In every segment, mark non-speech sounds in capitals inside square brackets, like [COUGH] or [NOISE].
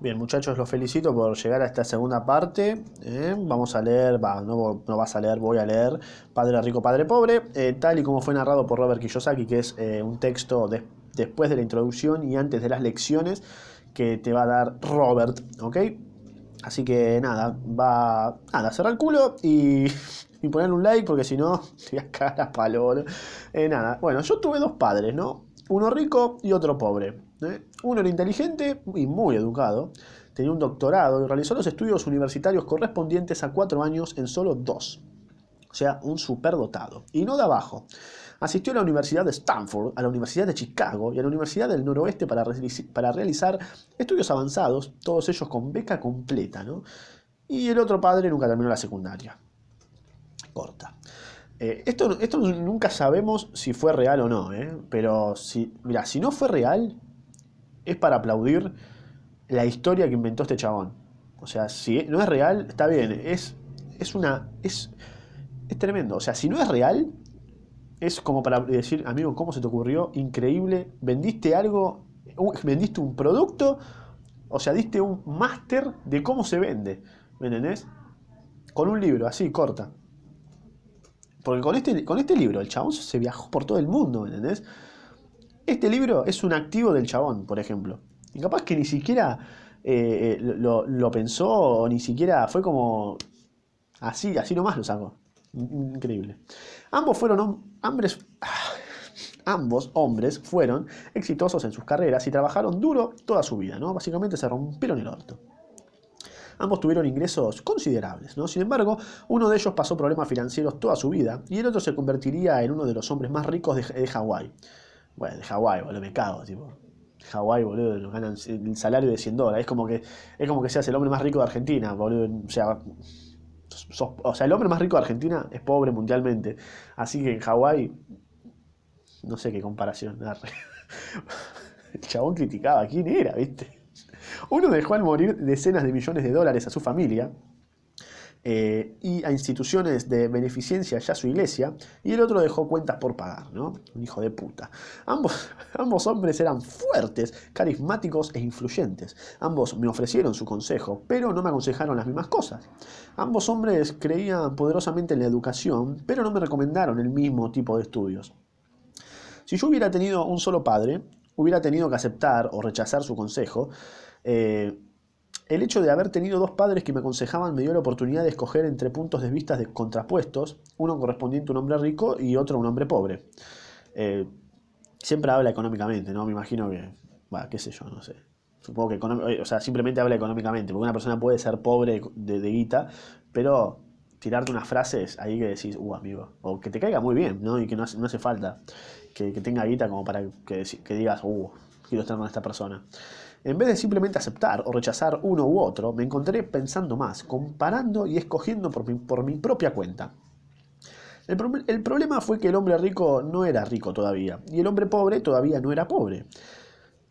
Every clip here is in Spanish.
Bien, muchachos, los felicito por llegar a esta segunda parte. ¿eh? Vamos a leer, va, no, no, vas a leer, voy a leer Padre Rico, Padre Pobre, eh, tal y como fue narrado por Robert Kiyosaki, que es eh, un texto de, después de la introducción y antes de las lecciones que te va a dar Robert, ¿ok? Así que nada, va nada, cerrar el culo y, [LAUGHS] y ponerle un like porque si no [LAUGHS] te voy a cagar a palo. nada, bueno, yo tuve dos padres, ¿no? Uno rico y otro pobre. ¿Eh? Uno era inteligente y muy educado, tenía un doctorado y realizó los estudios universitarios correspondientes a cuatro años en solo dos. O sea, un superdotado. Y no de abajo. Asistió a la Universidad de Stanford, a la Universidad de Chicago y a la Universidad del Noroeste para, para realizar estudios avanzados, todos ellos con beca completa. ¿no? Y el otro padre nunca terminó la secundaria. Corta. Eh, esto, esto nunca sabemos si fue real o no, ¿eh? pero si, mira, si no fue real, es para aplaudir la historia que inventó este chabón. O sea, si no es real, está bien. Es, es una. Es, es tremendo. O sea, si no es real, es como para decir, amigo, ¿cómo se te ocurrió? Increíble. Vendiste algo, vendiste un producto, o sea, diste un máster de cómo se vende. ¿Me entendés? Con un libro, así, corta. Porque con este, con este libro, el chabón se viajó por todo el mundo, ¿me entendés? Este libro es un activo del chabón, por ejemplo. Y capaz que ni siquiera eh, eh, lo, pensó o ni siquiera fue como así, así nomás lo sacó. Increíble. Ambos fueron hombres, [SIGHS] ambos hombres fueron exitosos en sus carreras y trabajaron duro toda su vida, ¿no? Básicamente se rompieron el orto. Ambos tuvieron ingresos considerables, ¿no? Sin embargo, uno de ellos pasó problemas financieros toda su vida y el otro se convertiría en uno de los hombres más ricos de, de Hawái. Bueno, Hawái, boludo, me cago, tipo. Hawái, boludo, ganan el salario de 100 dólares. Es como que, es como que seas el hombre más rico de Argentina, boludo. O sea, o sea, el hombre más rico de Argentina es pobre mundialmente. Así que en Hawái, no sé qué comparación. [LAUGHS] El chabón criticaba quién era, ¿viste? Uno dejó al morir decenas de millones de dólares a su familia eh, y a instituciones de beneficencia ya su iglesia, y el otro dejó cuentas por pagar, ¿no? Un hijo de puta. Ambos, [LAUGHS] ambos hombres eran fuertes, carismáticos e influyentes. Ambos me ofrecieron su consejo, pero no me aconsejaron las mismas cosas. Ambos hombres creían poderosamente en la educación, pero no me recomendaron el mismo tipo de estudios. Si yo hubiera tenido un solo padre, hubiera tenido que aceptar o rechazar su consejo, eh, el hecho de haber tenido dos padres que me aconsejaban me dio la oportunidad de escoger entre puntos de vista de contrapuestos, uno correspondiente a un hombre rico y otro a un hombre pobre. Eh, siempre habla económicamente, ¿no? Me imagino que, bueno, qué sé yo, no sé. Supongo que, o sea, simplemente habla económicamente, porque una persona puede ser pobre de, guita, pero tirarte unas frases ahí que decís, uh, amigo, o que te caiga muy bien, ¿no? Y que no hace, no hace falta que, tenga guita como para que, que digas, uh, quiero estar con esta persona. En vez de simplemente aceptar o rechazar uno u otro, me encontré pensando más, comparando y escogiendo por mi, propia cuenta. El, problema fue que el hombre rico no era rico todavía, y el hombre pobre todavía no era pobre.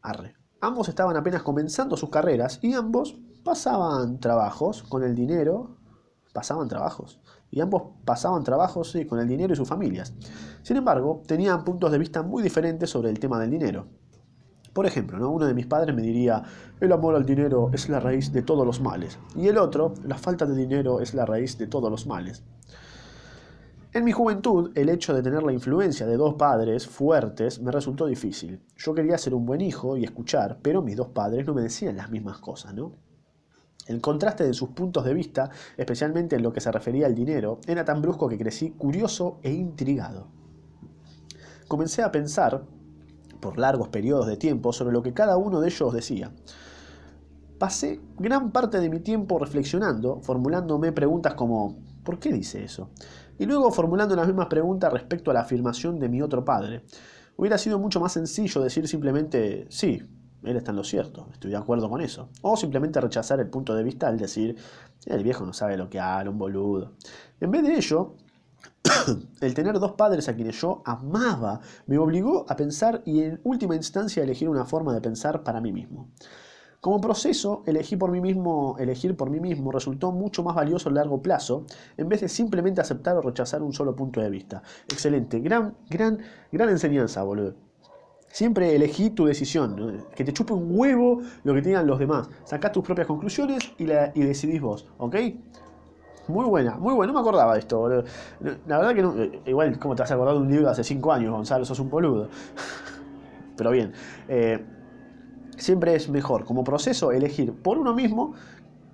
Arre. Ambos estaban apenas comenzando sus carreras y ambos pasaban trabajos con el dinero. Pasaban trabajos. Y ambos pasaban trabajos con el dinero y sus familias. Sin embargo, tenían puntos de vista muy diferentes sobre el tema del dinero. Por ejemplo, ¿no? uno de mis padres me diría, el amor al dinero es la raíz de todos los males. Y el otro, la falta de dinero es la raíz de todos los males. En mi juventud, el hecho de tener la influencia de dos padres fuertes me resultó difícil. Yo quería ser un buen hijo y escuchar, pero mis dos padres no me decían las mismas cosas, ¿no? El contraste de sus puntos de vista, especialmente en lo que se refería al dinero, era tan brusco que crecí curioso e intrigado. Comencé a pensar por largos periodos de tiempo sobre lo que cada uno de ellos decía. Pasé gran parte de mi tiempo reflexionando, formulándome preguntas como ¿por qué dice eso? Y luego formulando las mismas preguntas respecto a la afirmación de mi otro padre. Hubiera sido mucho más sencillo decir simplemente sí, él está en lo cierto, estoy de acuerdo con eso. O simplemente rechazar el punto de vista al decir, el viejo no sabe lo que habla, un boludo. En vez de ello, [COUGHS] el tener dos padres a quienes yo amaba me obligó a pensar y en última instancia a elegir una forma de pensar para mí mismo. Como proceso, elegir por mí mismo, elegir por mí mismo resultó mucho más valioso a largo plazo, en vez de simplemente aceptar o rechazar un solo punto de vista. Excelente, gran, gran, gran enseñanza, boludo. Siempre elegí tu decisión, que te chupe un huevo lo que tengan los demás. Sacá tus propias conclusiones y, y decidís vos, ¿ok? Muy buena, muy buena, no me acordaba de esto. La verdad que no, eh, igual como te has acordado de un libro de hace 5 años, Gonzalo, sos un boludo. [LAUGHS] Pero bien, eh, siempre es mejor como proceso elegir por uno mismo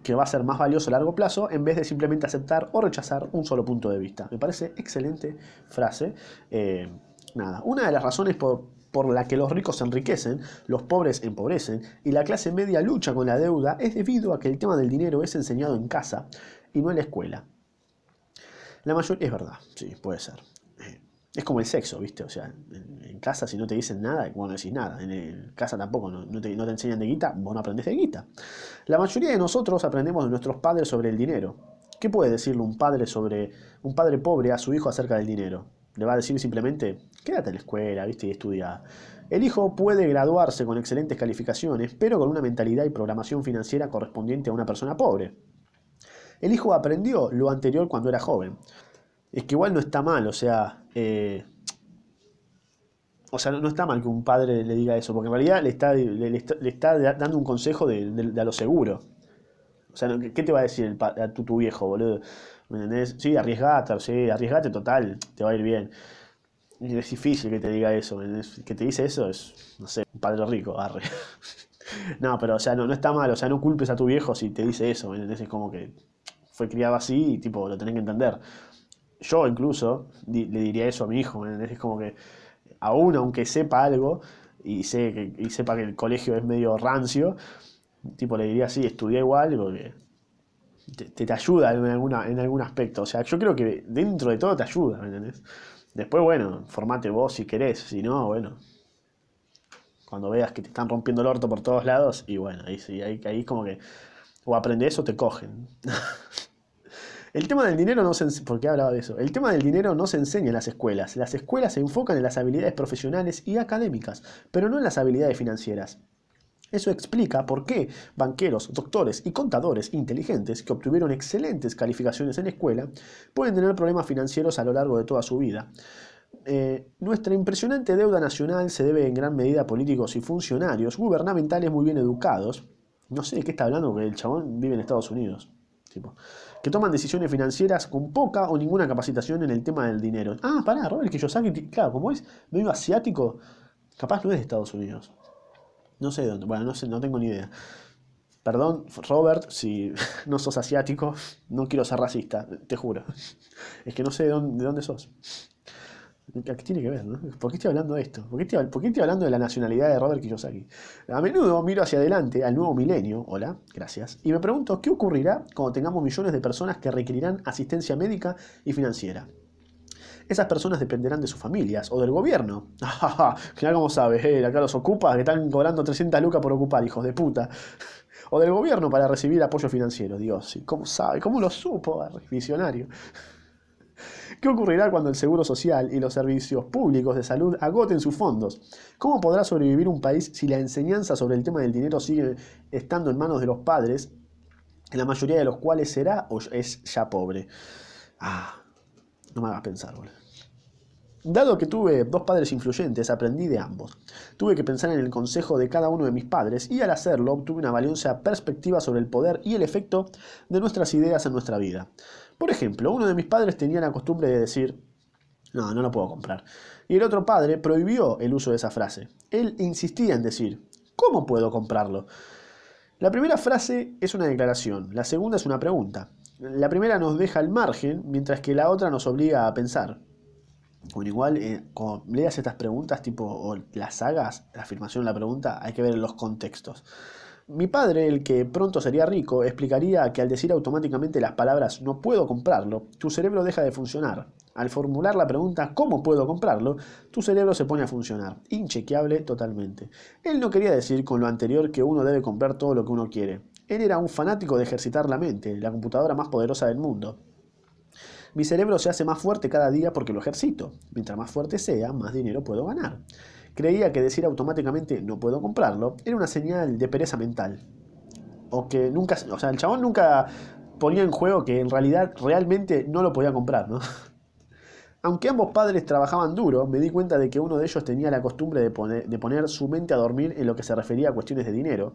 que va a ser más valioso a largo plazo en vez de simplemente aceptar o rechazar un solo punto de vista. Me parece excelente frase. Eh, nada, una de las razones por, por la que los ricos se enriquecen, los pobres empobrecen y la clase media lucha con la deuda es debido a que el tema del dinero es enseñado en casa y no en la escuela. La mayoría es verdad, sí, puede ser. Eh, es como el sexo, ¿viste? O sea, en, casa si no te dicen nada, vos no decís nada. En casa tampoco, no, te, no, te, enseñan de guita, vos no aprendés de guita. La mayoría de nosotros aprendemos de nuestros padres sobre el dinero. ¿Qué puede decirle un padre sobre un padre pobre a su hijo acerca del dinero? Le va a decir simplemente, quédate en la escuela, ¿viste? Y estudia. El hijo puede graduarse con excelentes calificaciones, pero con una mentalidad y programación financiera correspondiente a una persona pobre. El hijo aprendió lo anterior cuando era joven. Es que igual no está mal, o sea, eh, o sea, no está mal que un padre le diga eso, porque en realidad le está, le, está, dando un consejo de, a lo seguro. O sea, ¿qué te va a decir a tu, viejo, boludo? ¿Me entendés? Sí, arriesgate, sí, arriesgate total, te va a ir bien. es difícil que te diga eso, que te dice eso es, no sé, un padre rico, arre. [LAUGHS] no, pero o sea, no, no está mal, o sea, no culpes a tu viejo si te dice eso, ¿me entendés? Es como que fue criado así y tipo, lo tenés que entender. Yo incluso le diría eso a mi hijo. Es como que aún aunque sepa algo y, sé y sepa que el colegio es medio rancio, tipo le diría, sí, estudia igual porque te, te, ayuda en, alguna, en algún aspecto. O sea, yo creo que dentro de todo te ayuda. Después, bueno, formate vos si querés, si no, bueno. Cuando veas que te están rompiendo el orto por todos lados, y bueno, ahí sí, ahí, ahí como que o aprendes o te cogen. [LAUGHS] El tema del dinero no se ¿por qué hablaba de eso? El tema del dinero no se enseña en las escuelas. Las escuelas se enfocan en las habilidades profesionales y académicas, pero no en las habilidades financieras. Eso explica por qué banqueros, doctores y contadores inteligentes que obtuvieron excelentes calificaciones en la escuela pueden tener problemas financieros a lo largo de toda su vida. Eh, nuestra impresionante deuda nacional se debe en gran medida a políticos y funcionarios gubernamentales muy bien educados. No sé de qué está hablando, porque el chabón vive en Estados Unidos. Tipo, que toman decisiones financieras con poca o ninguna capacitación en el tema del dinero. Ah, pará, Robert Kiyosaki, claro, como es medio asiático, capaz no es de Estados Unidos. No sé de dónde, bueno, no sé, no tengo ni idea. Perdón, Robert, si [LAUGHS] no sos asiático, no quiero ser racista, te juro. Es que no sé de dónde, de dónde sos. ¿Qué tiene que ver? ¿no? ¿Por qué estoy hablando de esto? ¿Por qué, estoy, ¿Por qué, estoy, hablando de la nacionalidad de Robert Kiyosaki? A menudo miro hacia adelante al nuevo milenio, hola, gracias, y me pregunto qué ocurrirá cuando tengamos millones de personas que requerirán asistencia médica y financiera. Esas personas dependerán de sus familias o del gobierno. [LAUGHS] Claro, como sabes, eh, acá los ocupa que están cobrando 300 lucas por ocupar, hijos de puta. [LAUGHS] O del gobierno para recibir apoyo financiero. Dios, ¿cómo sabe? ¿Cómo lo supo? Visionario. ¿Qué ocurrirá cuando el Seguro Social y los servicios públicos de salud agoten sus fondos? ¿Cómo podrá sobrevivir un país si la enseñanza sobre el tema del dinero sigue estando en manos de los padres, en la mayoría de los cuales será o es ya pobre? Ah, no me hagas pensar, boludo. Dado que tuve dos padres influyentes, aprendí de ambos. Tuve que pensar en el consejo de cada uno de mis padres y al hacerlo obtuve una valiosa perspectiva sobre el poder y el efecto de nuestras ideas en nuestra vida. Por ejemplo, uno de mis padres tenía la costumbre de decir, no, no lo puedo comprar. Y el otro padre prohibió el uso de esa frase. Él insistía en decir, ¿cómo puedo comprarlo? La primera frase es una declaración, la segunda es una pregunta. La primera nos deja al margen, mientras que la otra nos obliga a pensar. Bueno, igual, eh, cuando leas estas preguntas, tipo, o las hagas, la afirmación, la pregunta, hay que ver los contextos. Mi padre, el que pronto sería rico, explicaría que al decir automáticamente las palabras no puedo comprarlo, tu cerebro deja de funcionar. Al formular la pregunta ¿cómo puedo comprarlo?, tu cerebro se pone a funcionar, inchequeable totalmente. Él no quería decir con lo anterior que uno debe comprar todo lo que uno quiere. Él era un fanático de ejercitar la mente, la computadora más poderosa del mundo. Mi cerebro se hace más fuerte cada día porque lo ejercito. Mientras más fuerte sea, más dinero puedo ganar. Creía que decir automáticamente no puedo comprarlo era una señal de pereza mental. O que nunca, o sea, el chabón nunca ponía en juego que en realidad realmente no lo podía comprar, ¿no? [LAUGHS] Aunque ambos padres trabajaban duro, me di cuenta de que uno de ellos tenía la costumbre de poner, de poner su mente a dormir en lo que se refería a cuestiones de dinero,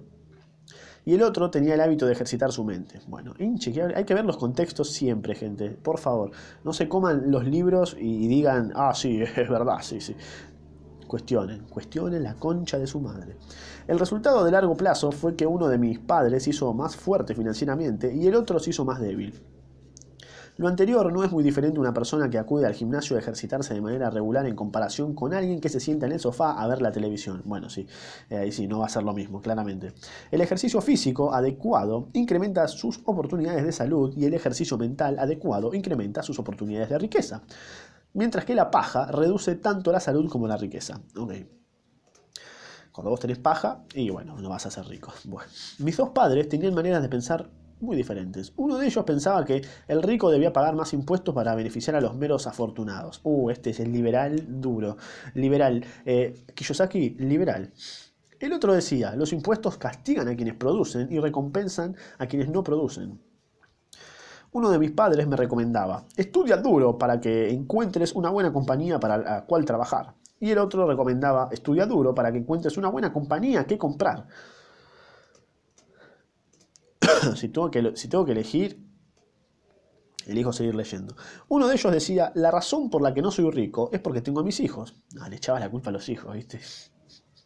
y el otro tenía el hábito de ejercitar su mente. Bueno, inchequeable. Hay que ver los contextos siempre, gente. Por favor, no se coman los libros y digan, ah, sí, [LAUGHS] es verdad, sí, sí. Cuestionen, cuestionen la concha de su madre. El resultado de largo plazo fue que uno de mis padres hizo más fuerte financieramente y el otro se hizo más débil. Lo anterior no es muy diferente a una persona que acude al gimnasio a ejercitarse de manera regular en comparación con alguien que se sienta en el sofá a ver la televisión. Bueno, sí, eh, ahí sí, no va a ser lo mismo, claramente. El ejercicio físico adecuado incrementa sus oportunidades de salud y el ejercicio mental adecuado incrementa sus oportunidades de riqueza. Mientras que la paja reduce tanto la salud como la riqueza. Cuando vos tenés paja, y bueno, no vas a ser rico. Mis dos padres tenían maneras de pensar muy diferentes. Uno de ellos pensaba que el rico debía pagar más impuestos para beneficiar a los meros afortunados. Uh, este es el liberal duro. Liberal. Eh, Kiyosaki, liberal. El otro decía, los impuestos castigan a quienes producen y recompensan a quienes no producen. Uno de mis padres me recomendaba, estudia duro para que encuentres una buena compañía para la cual trabajar. Y el otro recomendaba, estudia duro para que encuentres una buena compañía que comprar. [COUGHS] si, tengo que, si tengo que elegir, elijo seguir leyendo. Uno de ellos decía, la razón por la que no soy rico es porque tengo a mis hijos. No, le echaba la culpa a los hijos, ¿viste?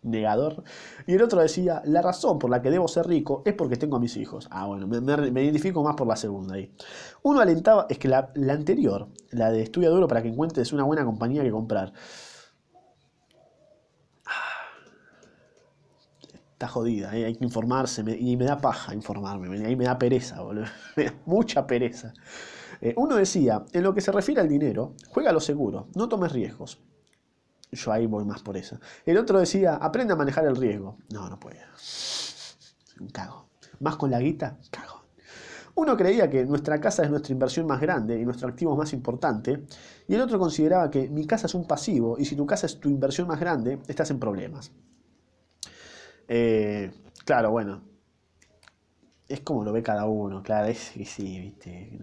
Negador. Y el otro decía, la razón por la que debo ser rico es porque tengo a mis hijos. Ah, bueno, me, identifico más por la segunda ahí. Uno alentaba, es que la, la anterior, la de estudia duro para que encuentres una buena compañía que comprar. está jodida, ¿eh? hay que informarse y me da paja informarme, ahí me da pereza, boludo. [LAUGHS] mucha pereza. Eh, uno decía, en lo que se refiere al dinero, juega lo seguro, no tomes riesgos. Yo ahí voy más por eso. El otro decía, aprende a manejar el riesgo. No, no puedo. Un cago. Más con la guita, cago. Uno creía que nuestra casa es nuestra inversión más grande y nuestro activo más importante, y el otro consideraba que mi casa es un pasivo y si tu casa es tu inversión más grande, estás en problemas. Eh, claro, bueno. Es como lo ve cada uno, claro, es que sí, viste.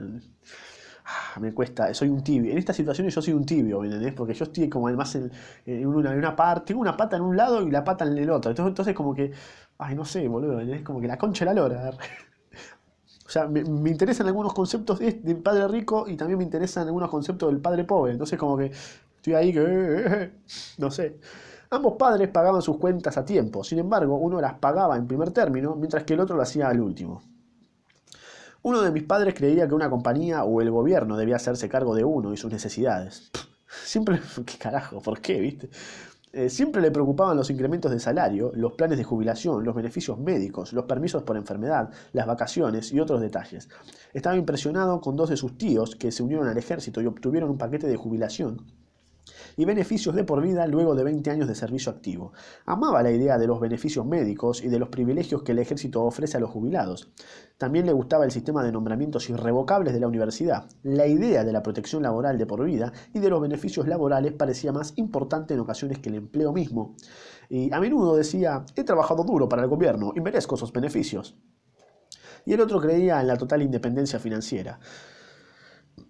Ah, me cuesta, soy un tibio. En estas situaciones yo soy un tibio, ¿me entendés? Porque yo estoy como además en, una, parte, tengo una pata en un lado y la pata en el otro. Entonces, como que, ay, no sé, boludo, es como que la concha de la lora. [LAUGHS] O sea, me, interesan algunos conceptos del padre rico y también me interesan algunos conceptos del padre pobre. Entonces como que estoy ahí que, eh, eh, eh, no sé. Ambos padres pagaban sus cuentas a tiempo, sin embargo, uno las pagaba en primer término, mientras que el otro lo hacía al último. Uno de mis padres creía que una compañía o el gobierno debía hacerse cargo de uno y sus necesidades. Siempre, [LAUGHS] ¿qué carajo? ¿Por qué? ¿Viste? Eh, siempre le preocupaban los incrementos de salario, los planes de jubilación, los beneficios médicos, los permisos por enfermedad, las vacaciones y otros detalles. Estaba impresionado con dos de sus tíos que se unieron al ejército y obtuvieron un paquete de jubilación y beneficios de por vida luego de 20 años de servicio activo. Amaba la idea de los beneficios médicos y de los privilegios que el ejército ofrece a los jubilados. También le gustaba el sistema de nombramientos irrevocables de la universidad. La idea de la protección laboral de por vida y de los beneficios laborales parecía más importante en ocasiones que el empleo mismo. Y a menudo decía, he trabajado duro para el gobierno y merezco esos beneficios. Y el otro creía en la total independencia financiera.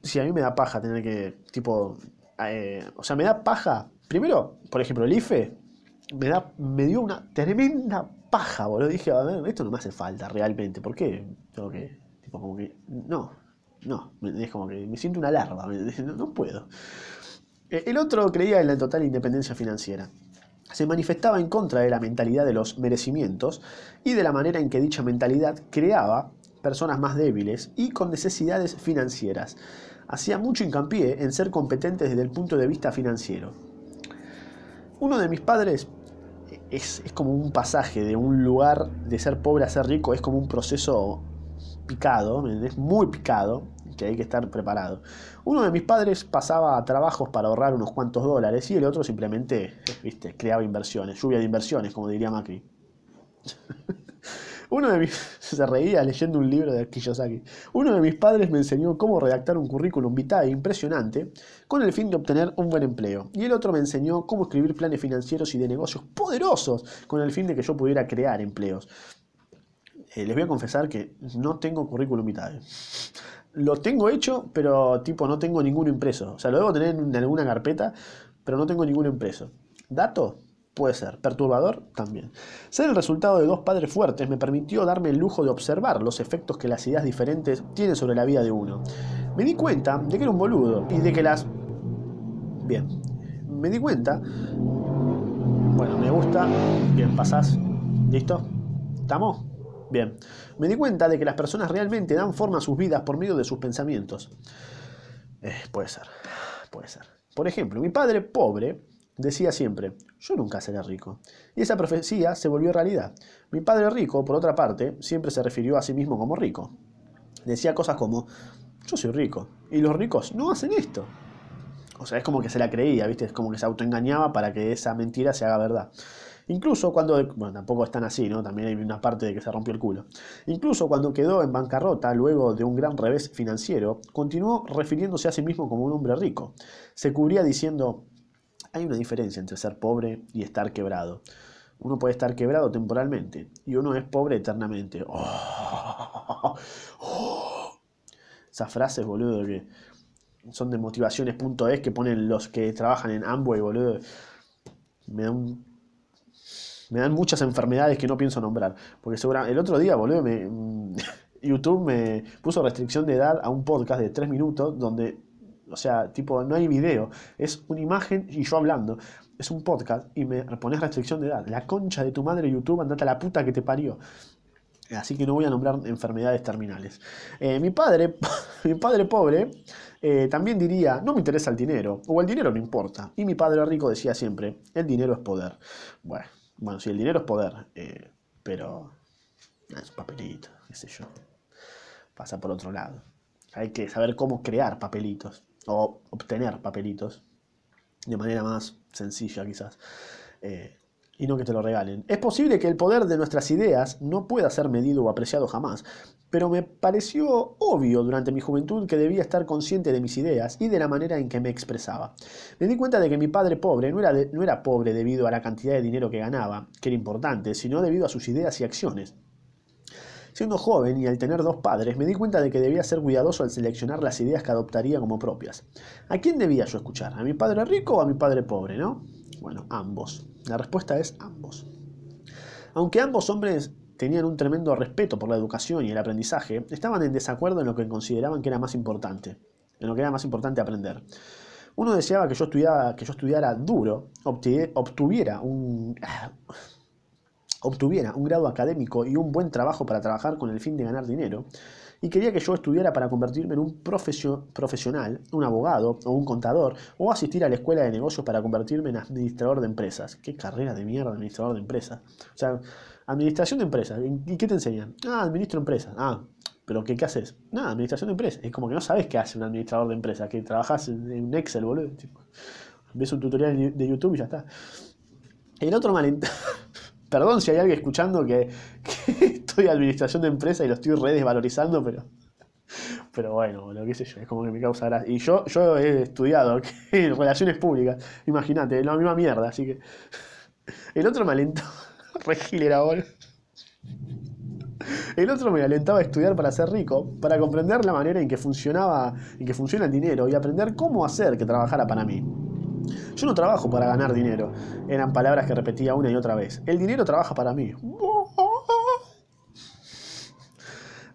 Si a mí me da paja tener que, tipo, eh, o sea, me da paja. Primero, por ejemplo, el IFE me, da, me dio una tremenda paja, boludo. Dije, a ver, esto no me hace falta realmente. ¿Por qué? Tengo que, tipo, como que, no, no. Es como que me siento una larva, [LAUGHS] no, puedo. Eh, el otro creía en la total independencia financiera. Se manifestaba en contra de la mentalidad de los merecimientos y de la manera en que dicha mentalidad creaba personas más débiles y con necesidades financieras hacía mucho hincapié en ser competentes desde el punto de vista financiero. Uno de mis padres es, como un pasaje de un lugar de ser pobre a ser rico, es como un proceso picado, es muy picado, que hay que estar preparado. Uno de mis padres pasaba trabajos para ahorrar unos cuantos dólares y el otro simplemente, viste, creaba inversiones, lluvia de inversiones, como diría Macri. [LAUGHS] Uno de mis... [LAUGHS] se reía leyendo un libro de. Uno de mis padres me enseñó cómo redactar un currículum vitae impresionante con el fin de obtener un buen empleo. Y el otro me enseñó cómo escribir planes financieros y de negocios poderosos con el fin de que yo pudiera crear empleos. eh, les voy a confesar que no tengo currículum vitae. Lo tengo hecho, pero tipo no tengo ninguno impreso. O sea, lo debo tener en alguna carpeta, pero no tengo ninguno impreso. ¿Dato? Puede ser. ¿Perturbador? También. Ser el resultado de dos padres fuertes me permitió darme el lujo de observar los efectos que las ideas diferentes tienen sobre la vida de uno. Me di cuenta de que era un boludo y de que las... Bien. Me di cuenta... Bueno, me gusta. Bien, pasás. ¿Listo? ¿Estamos? Bien. Me di cuenta de que las personas realmente dan forma a sus vidas por medio de sus pensamientos. Eh, puede ser. Puede ser. Por ejemplo, mi padre pobre decía siempre, yo nunca seré rico. Y esa profecía se volvió realidad. Mi padre rico, por otra parte, siempre se refirió a sí mismo como rico. Decía cosas como, yo soy rico. Y los ricos no hacen esto. O sea, es como que se la creía, ¿viste? Es como que se autoengañaba para que esa mentira se haga verdad. Incluso cuando, bueno, tampoco están así, ¿no? También hay una parte de que se rompió el culo. Incluso cuando quedó en bancarrota luego de un gran revés financiero, continuó refiriéndose a sí mismo como un hombre rico. Se cubría diciendo, hay una diferencia entre ser pobre y estar quebrado. Uno puede estar quebrado temporalmente y uno es pobre eternamente. Oh. [LAUGHS] Esas frases, boludo, que son de motivaciones.es que ponen los que trabajan en Amway, boludo. Me dan, me dan muchas enfermedades que no pienso nombrar. Porque seguramente el otro día, boludo, me, [LAUGHS] YouTube me puso restricción de edad a un podcast de 3 minutos donde o sea, tipo, no hay video. Es una imagen y yo hablando. Es un podcast y me pones restricción de edad. La concha de tu madre YouTube, andate a la puta que te parió. Así que no voy a nombrar enfermedades terminales. Eh, mi padre, [LAUGHS] mi padre pobre, eh, también diría, no me interesa el dinero, o el dinero no importa. Y mi padre rico decía siempre, el dinero es poder. Bueno, bueno sí, el dinero es poder, eh, pero es un papelito, qué sé yo. Pasa por otro lado. Hay que saber cómo crear papelitos o obtener papelitos de manera más sencilla quizás. Eh, y no que te lo regalen. Es posible que el poder de nuestras ideas no pueda ser medido o apreciado jamás, pero me pareció obvio durante mi juventud que debía estar consciente de mis ideas y de la manera en que me expresaba. Me di cuenta de que mi padre pobre no era, no era pobre debido a la cantidad de dinero que ganaba, que era importante, sino debido a sus ideas y acciones. Siendo joven y al tener dos padres, me di cuenta de que debía ser cuidadoso al seleccionar las ideas que adoptaría como propias. ¿A quién debía yo escuchar? ¿A mi padre rico o a mi padre pobre, no? Bueno, ambos. La respuesta es ambos. Aunque ambos hombres tenían un tremendo respeto por la educación y el aprendizaje, estaban en desacuerdo en lo que consideraban que era más importante, en lo que era más importante aprender. Uno deseaba que yo, estudiara, que yo estudiara duro, obtuviera un, obtuviera un grado académico y un buen trabajo para trabajar con el fin de ganar dinero, y quería que yo estudiara para convertirme en un profesional, un abogado o un contador, o asistir a la escuela de negocios para convertirme en administrador de empresas. ¿Qué carrera de mierda, administrador de empresas? O sea, administración de empresas. ¿Y qué te enseñan? Ah, administro empresas. Ah, pero ¿qué, qué haces? Nada, administración de empresas. Es como que no sabes qué hace un administrador de empresas, que trabajas en Excel, boludo. ves un tutorial de YouTube y ya está. El otro malentendido. [LAUGHS] Perdón si hay alguien escuchando [LAUGHS] que, estoy en administración de empresa y lo estoy redesvalorizando, pero. Pero bueno, lo que sé yo, es como que me causa gracia. Y yo, he estudiado [LAUGHS] relaciones públicas, imagínate, es la misma mierda, así que. [LAUGHS] El otro me alentó. Regil ahora. El otro me alentaba a estudiar para ser rico, para comprender la manera en que funcionaba, en que funciona el dinero y aprender cómo hacer que trabajara para mí. Yo no trabajo para ganar dinero. Eran palabras que repetía una y otra vez. El dinero trabaja para mí.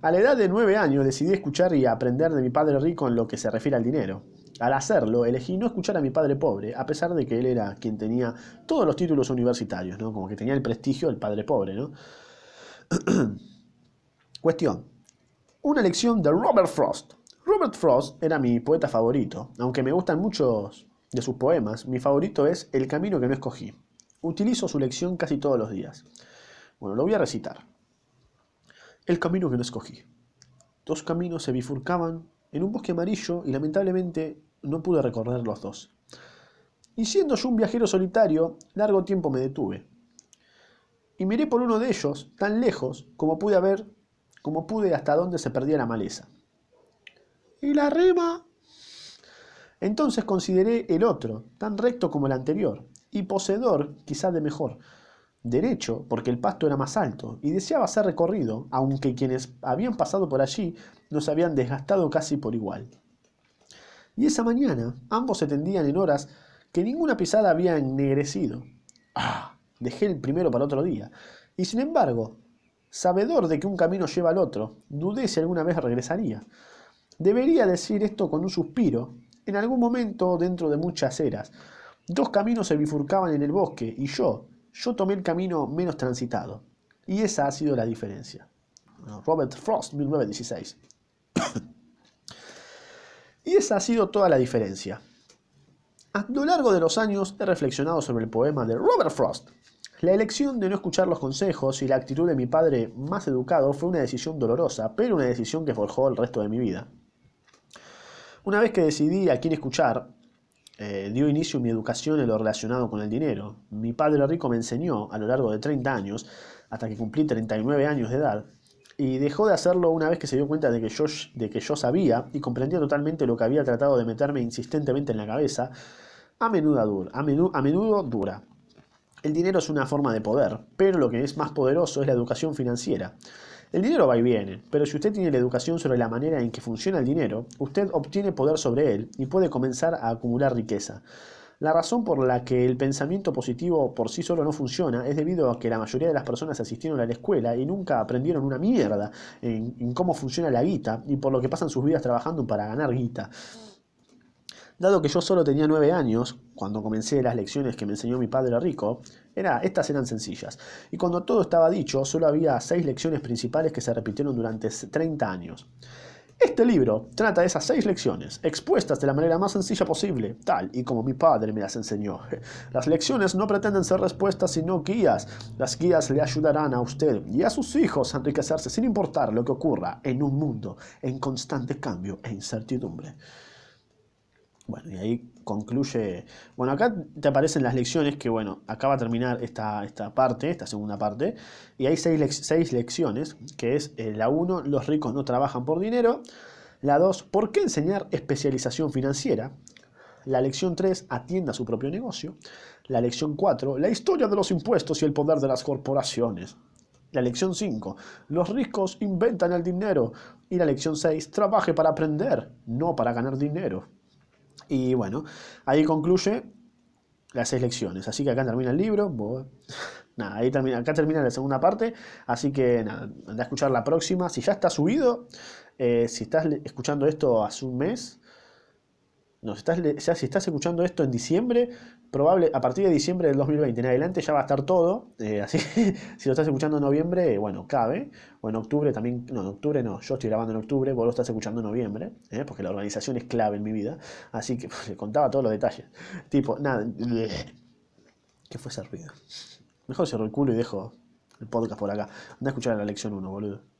A la edad de nueve años decidí escuchar y aprender de mi padre rico en lo que se refiere al dinero. Al hacerlo, elegí no escuchar a mi padre pobre, a pesar de que él era quien tenía todos los títulos universitarios, ¿no? Como que tenía el prestigio del padre pobre, ¿no? [CLEARS THROAT] Cuestión. Una lección de Robert Frost. Robert Frost era mi poeta favorito, aunque me gustan muchos de sus poemas, mi favorito es El camino que no escogí. Utilizo su lección casi todos los días. Bueno, lo voy a recitar. El camino que no escogí. Dos caminos se bifurcaban en un bosque amarillo y lamentablemente no pude recorrer los dos. Y siendo yo un viajero solitario, largo tiempo me detuve. Y miré por uno de ellos, tan lejos como pude ver, como pude hasta donde se perdía la maleza. Y la rema entonces consideré el otro, tan recto como el anterior, y poseedor quizá de mejor. derecho porque el pasto era más alto y deseaba ser recorrido, aunque quienes habían pasado por allí nos habían desgastado casi por igual. Y esa mañana ambos se tendían en horas que ninguna pisada había ennegrecido. Ah, dejé el primero para otro día. Y sin embargo, sabedor de que un camino lleva al otro, dudé si alguna vez regresaría. Debería decir esto con un suspiro. En algún momento, dentro de muchas eras, dos caminos se bifurcaban en el bosque y yo, yo tomé el camino menos transitado. Y esa ha sido la diferencia. Robert Frost, 1916. [COUGHS] y esa ha sido toda la diferencia. A lo largo de los años he reflexionado sobre el poema de Robert Frost. La elección de no escuchar los consejos y la actitud de mi padre más educado fue una decisión dolorosa, pero una decisión que forjó el resto de mi vida. Una vez que decidí a quién escuchar, eh, dio inicio mi educación en lo relacionado con el dinero. Mi padre rico me enseñó a lo largo de 30 años, hasta que cumplí 39 años de edad, y dejó de hacerlo una vez que se dio cuenta de que yo, sabía y comprendía totalmente lo que había tratado de meterme insistentemente en la cabeza, a menudo, dura, a menudo dura. El dinero es una forma de poder, pero lo que es más poderoso es la educación financiera. El dinero va y viene, pero si usted tiene la educación sobre la manera en que funciona el dinero, usted obtiene poder sobre él y puede comenzar a acumular riqueza. La razón por la que el pensamiento positivo por sí solo no funciona es debido a que la mayoría de las personas asistieron a la escuela y nunca aprendieron una mierda en, cómo funciona la guita y por lo que pasan sus vidas trabajando para ganar guita. Dado que yo solo tenía nueve años, cuando comencé las lecciones que me enseñó mi padre rico, era, estas eran sencillas. Y cuando todo estaba dicho, solo había seis lecciones principales que se repitieron durante 30 años. Este libro trata de esas seis lecciones, expuestas de la manera más sencilla posible, tal y como mi padre me las enseñó. [LAUGHS] Las lecciones no pretenden ser respuestas, sino guías. Las guías le ayudarán a usted y a sus hijos a enriquecerse sin importar lo que ocurra en un mundo en constante cambio e incertidumbre. Bueno, y ahí concluye. Bueno, acá te aparecen las lecciones que, bueno, acaba de terminar esta, esta parte, esta segunda parte. Y hay seis, seis lecciones, que es eh, la 1, los ricos no trabajan por dinero. La 2, ¿por qué enseñar especialización financiera? La lección 3, atienda su propio negocio. La lección 4, la historia de los impuestos y el poder de las corporaciones. La lección 5, los ricos inventan el dinero. Y la lección 6, trabaje para aprender, no para ganar dinero. Y bueno, ahí concluye las seis lecciones. Así que acá termina el libro. [LAUGHS] Nada, ahí termina, acá termina la segunda parte. Así que nada, anda a escuchar la próxima. Si ya está subido, eh, si estás escuchando esto hace un mes, no, si estás, si estás escuchando esto en diciembre, probable a partir de diciembre del 2020 en adelante ya va a estar todo. Eh, así [LAUGHS] si lo estás escuchando en noviembre, bueno, cabe. O en octubre también. No, en octubre no. Yo estoy grabando en octubre, vos lo estás escuchando en noviembre. Eh, porque la organización es clave en mi vida. Así que [LAUGHS] le contaba todos los detalles. Tipo, nada. [SNIFFS] ¿Qué fue ese ruido? Mejor cierro el culo y dejo el podcast por acá. Anda a escuchar la lección 1, boludo.